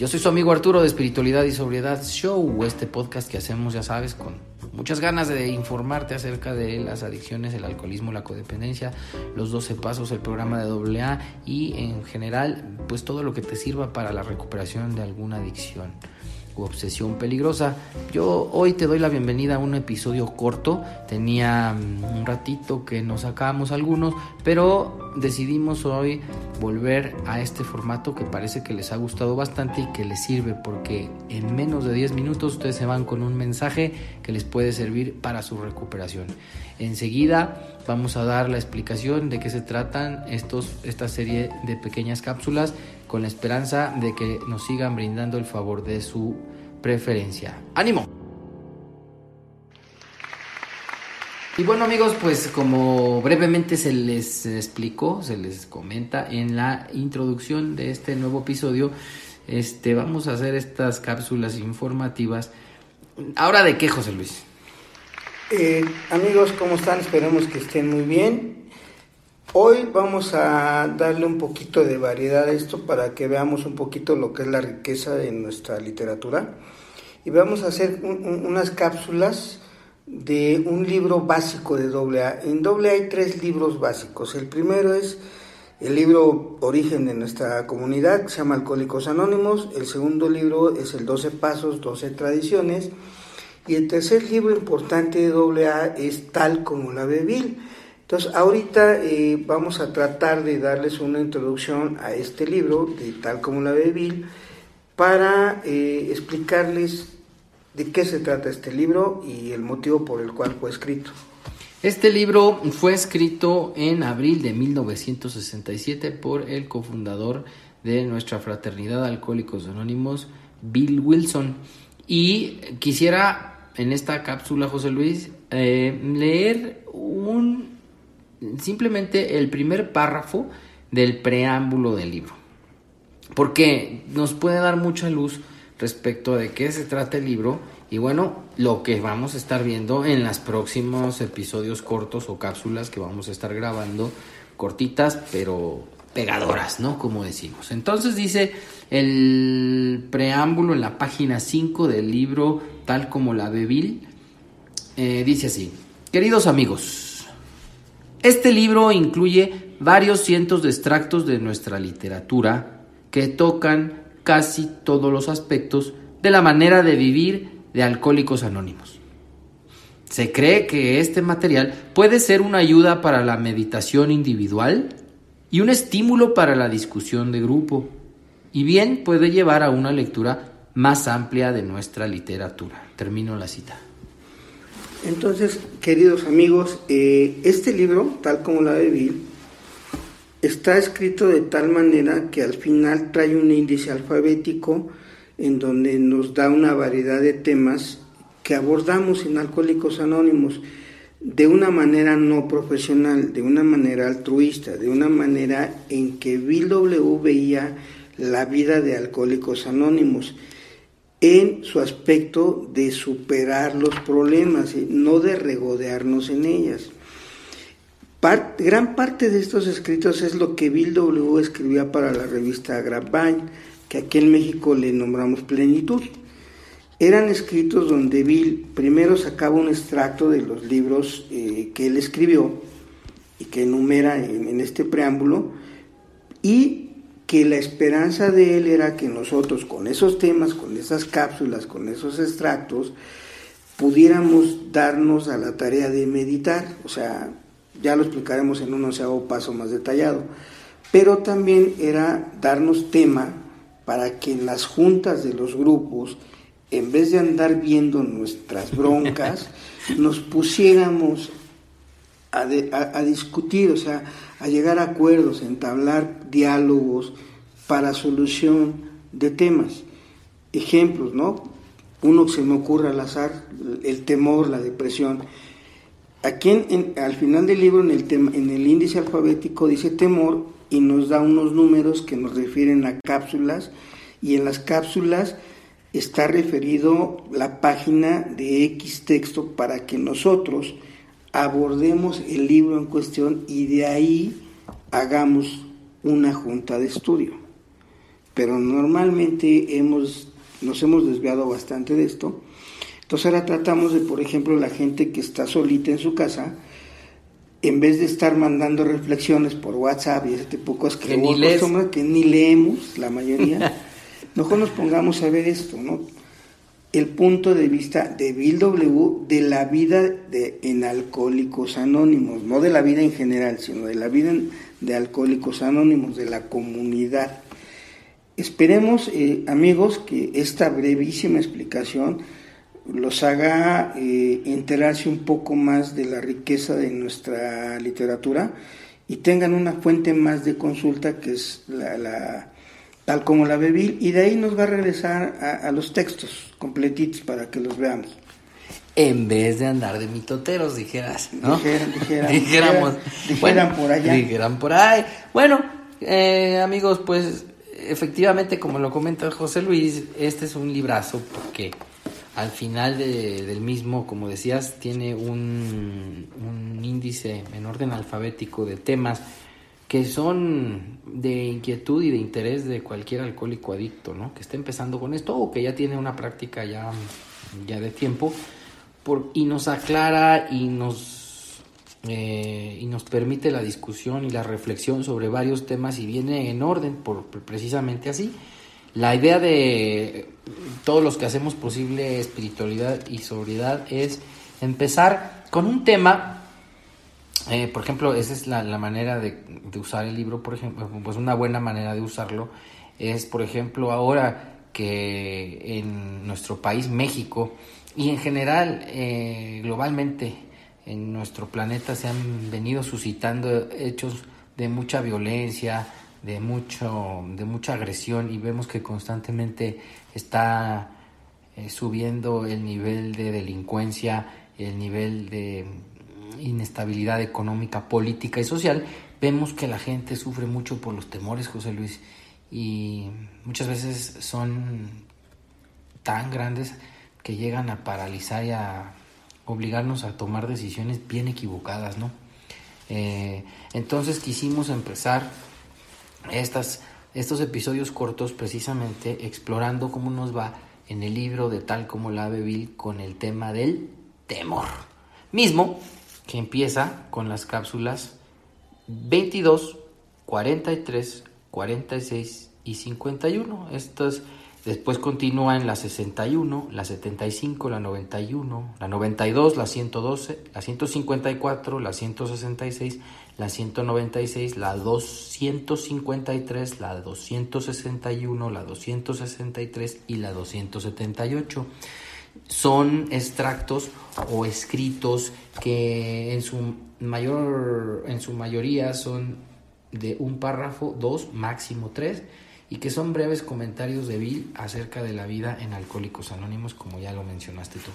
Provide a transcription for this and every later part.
Yo soy su amigo Arturo de Espiritualidad y Sobriedad Show, este podcast que hacemos, ya sabes, con muchas ganas de informarte acerca de las adicciones, el alcoholismo, la codependencia, los 12 pasos, el programa de AA y en general, pues todo lo que te sirva para la recuperación de alguna adicción obsesión peligrosa. Yo hoy te doy la bienvenida a un episodio corto. Tenía mm, un ratito que nos sacamos algunos, pero decidimos hoy volver a este formato que parece que les ha gustado bastante y que les sirve porque en menos de 10 minutos ustedes se van con un mensaje que les puede servir para su recuperación. Enseguida vamos a dar la explicación de qué se tratan estos, esta serie de pequeñas cápsulas con la esperanza de que nos sigan brindando el favor de su preferencia. ¡Ánimo! Y bueno amigos, pues como brevemente se les explicó, se les comenta en la introducción de este nuevo episodio, este, vamos a hacer estas cápsulas informativas. Ahora de qué, José Luis? Eh, amigos, ¿cómo están? Esperemos que estén muy bien. Hoy vamos a darle un poquito de variedad a esto para que veamos un poquito lo que es la riqueza de nuestra literatura. Y vamos a hacer unas cápsulas de un libro básico de AA. En AA hay tres libros básicos. El primero es el libro Origen de nuestra comunidad, que se llama Alcohólicos Anónimos. El segundo libro es el 12 Pasos, 12 Tradiciones. Y el tercer libro importante de AA es Tal como la Bebil entonces, ahorita eh, vamos a tratar de darles una introducción a este libro, de tal como la Bill, para eh, explicarles de qué se trata este libro y el motivo por el cual fue escrito. Este libro fue escrito en abril de 1967 por el cofundador de nuestra fraternidad Alcohólicos Anónimos, Bill Wilson. Y quisiera en esta cápsula, José Luis, eh, leer un simplemente el primer párrafo del preámbulo del libro. Porque nos puede dar mucha luz respecto de qué se trata el libro y bueno, lo que vamos a estar viendo en los próximos episodios cortos o cápsulas que vamos a estar grabando, cortitas pero pegadoras, ¿no? Como decimos. Entonces dice el preámbulo en la página 5 del libro, tal como la Bebil, eh, dice así, queridos amigos, este libro incluye varios cientos de extractos de nuestra literatura que tocan casi todos los aspectos de la manera de vivir de Alcohólicos Anónimos. Se cree que este material puede ser una ayuda para la meditación individual y un estímulo para la discusión de grupo, y bien puede llevar a una lectura más amplia de nuestra literatura. Termino la cita. Entonces, queridos amigos, eh, este libro, tal como la de Bill, está escrito de tal manera que al final trae un índice alfabético en donde nos da una variedad de temas que abordamos en Alcohólicos Anónimos de una manera no profesional, de una manera altruista, de una manera en que Bill W veía la vida de Alcohólicos Anónimos en su aspecto de superar los problemas, no de regodearnos en ellas. gran parte de estos escritos es lo que Bill W. escribía para la revista Grapevine, que aquí en México le nombramos Plenitud. Eran escritos donde Bill primero sacaba un extracto de los libros eh, que él escribió y que enumera en, en este preámbulo, y que la esperanza de él era que nosotros con esos temas, con esas cápsulas, con esos extractos, pudiéramos darnos a la tarea de meditar, o sea, ya lo explicaremos en un onceavo paso más detallado, pero también era darnos tema para que en las juntas de los grupos, en vez de andar viendo nuestras broncas, nos pusiéramos a, a, discutir, o sea, a llegar a acuerdos, a entablar diálogos para solución de temas. Ejemplos, ¿no? Uno que se me ocurre al azar, el temor, la depresión. aquí en, al final del libro, en el, tema, en el índice alfabético, dice temor y nos da unos números que nos refieren a cápsulas y en las cápsulas está referido la página de X texto para que nosotros abordemos el libro en cuestión y de ahí hagamos una junta de estudio. Pero normalmente hemos, nos hemos desviado bastante de esto. Entonces ahora tratamos de, por ejemplo, la gente que está solita en su casa, en vez de estar mandando reflexiones por WhatsApp y ese tipo de cosas que, ni, que ni leemos la mayoría, mejor nos pongamos a ver esto, ¿no? El punto de vista de Bill W. de la vida de, en Alcohólicos Anónimos, no de la vida en general, sino de la vida de Alcohólicos Anónimos, de la comunidad. Esperemos, eh, amigos, que esta brevísima explicación los haga eh, enterarse un poco más de la riqueza de nuestra literatura y tengan una fuente más de consulta que es la, tal como la Bebil y de ahí nos va a regresar a, los textos completitos para que los veamos. En vez de andar de mitoteros, dijeras, ¿no? Dijeran, dijeran, dijéramos, dijeran, por allá. Dijeran por ahí. Bueno, eh, amigos, pues efectivamente, como lo comenta José Luis, este es un librazo porque al final del mismo, como decías, tiene un, índice en orden alfabético de temas que son de inquietud y de interés de cualquier alcohólico adicto, ¿no? Que está empezando con esto o que ya tiene una práctica ya, ya de tiempo y nos aclara y nos, eh, y nos permite la discusión y la reflexión sobre varios temas y viene en orden por precisamente así la idea de todos los que hacemos posible espiritualidad y sobriedad es empezar con un tema, eh, por ejemplo, esa es la, manera de, usar el libro, por ejemplo, pues una buena manera de usarlo es, por ejemplo, ahora que en nuestro país, México, y en general, eh, globalmente, en nuestro planeta se han venido suscitando hechos de mucha violencia, de, mucho, de mucha agresión y vemos que constantemente está eh, subiendo el nivel de delincuencia, el nivel de inestabilidad económica, política y social, vemos que la gente sufre mucho por los temores, José Luis, y muchas veces son tan grandes que llegan a paralizar y a obligarnos a tomar decisiones bien equivocadas, ¿no? Eh, entonces quisimos empezar estas, estos episodios cortos precisamente explorando cómo nos va en el libro de tal como la Bill con el tema del temor. Mismo que empieza con las cápsulas 22, 43, 46 y 51. Estas Después continúa en la 61, la 75, la 91, la 92, la 112, la 154, la 166, la 196, la 253, la 261, la 263 y la 278. Son extractos o escritos que en su mayor en su mayoría son de un párrafo, dos, máximo tres y que son breves comentarios de Bill acerca de la vida en Alcohólicos Anónimos, como ya lo mencionaste tú.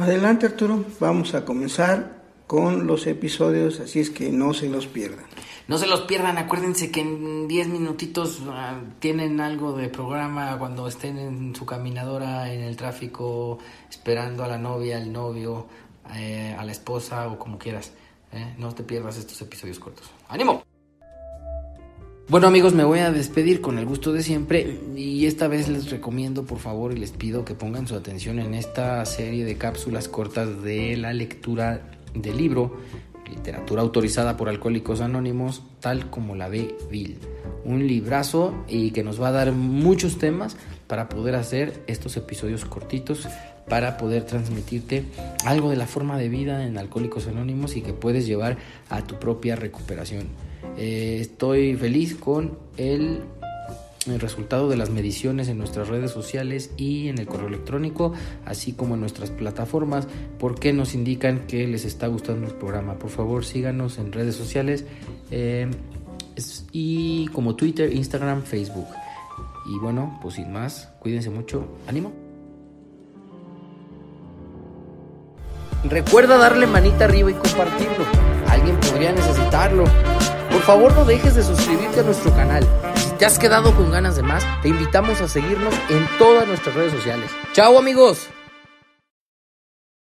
Adelante Arturo, vamos a comenzar con los episodios, así es que no se los pierdan. No se los pierdan, acuérdense que en 10 minutitos ah, tienen algo de programa cuando estén en su caminadora, en el tráfico, esperando a la novia, al novio, eh, a la esposa o como quieras. Eh. No te pierdas estos episodios cortos. ¡Ánimo! Bueno amigos, me voy a despedir con el gusto de siempre y esta vez les recomiendo por favor y les pido que pongan su atención en esta serie de cápsulas cortas de la lectura del libro Literatura autorizada por Alcohólicos Anónimos, tal como la ve Bill. Un librazo y que nos va a dar muchos temas para poder hacer estos episodios cortitos para poder transmitirte algo de la forma de vida en Alcohólicos Anónimos y que puedes llevar a tu propia recuperación. Eh, estoy feliz con el, el, resultado de las mediciones en nuestras redes sociales y en el correo electrónico, así como en nuestras plataformas, porque nos indican que les está gustando el programa. Por favor, síganos en redes sociales eh, y como Twitter, Instagram, Facebook. Y bueno, pues sin más, cuídense mucho. ánimo. Recuerda darle manita arriba y compartirlo. Alguien podría necesitarlo. Por favor no dejes de suscribirte a nuestro canal. Te has quedado con ganas de más, te invitamos a seguirnos en todas nuestras redes sociales. ¡Chao amigos!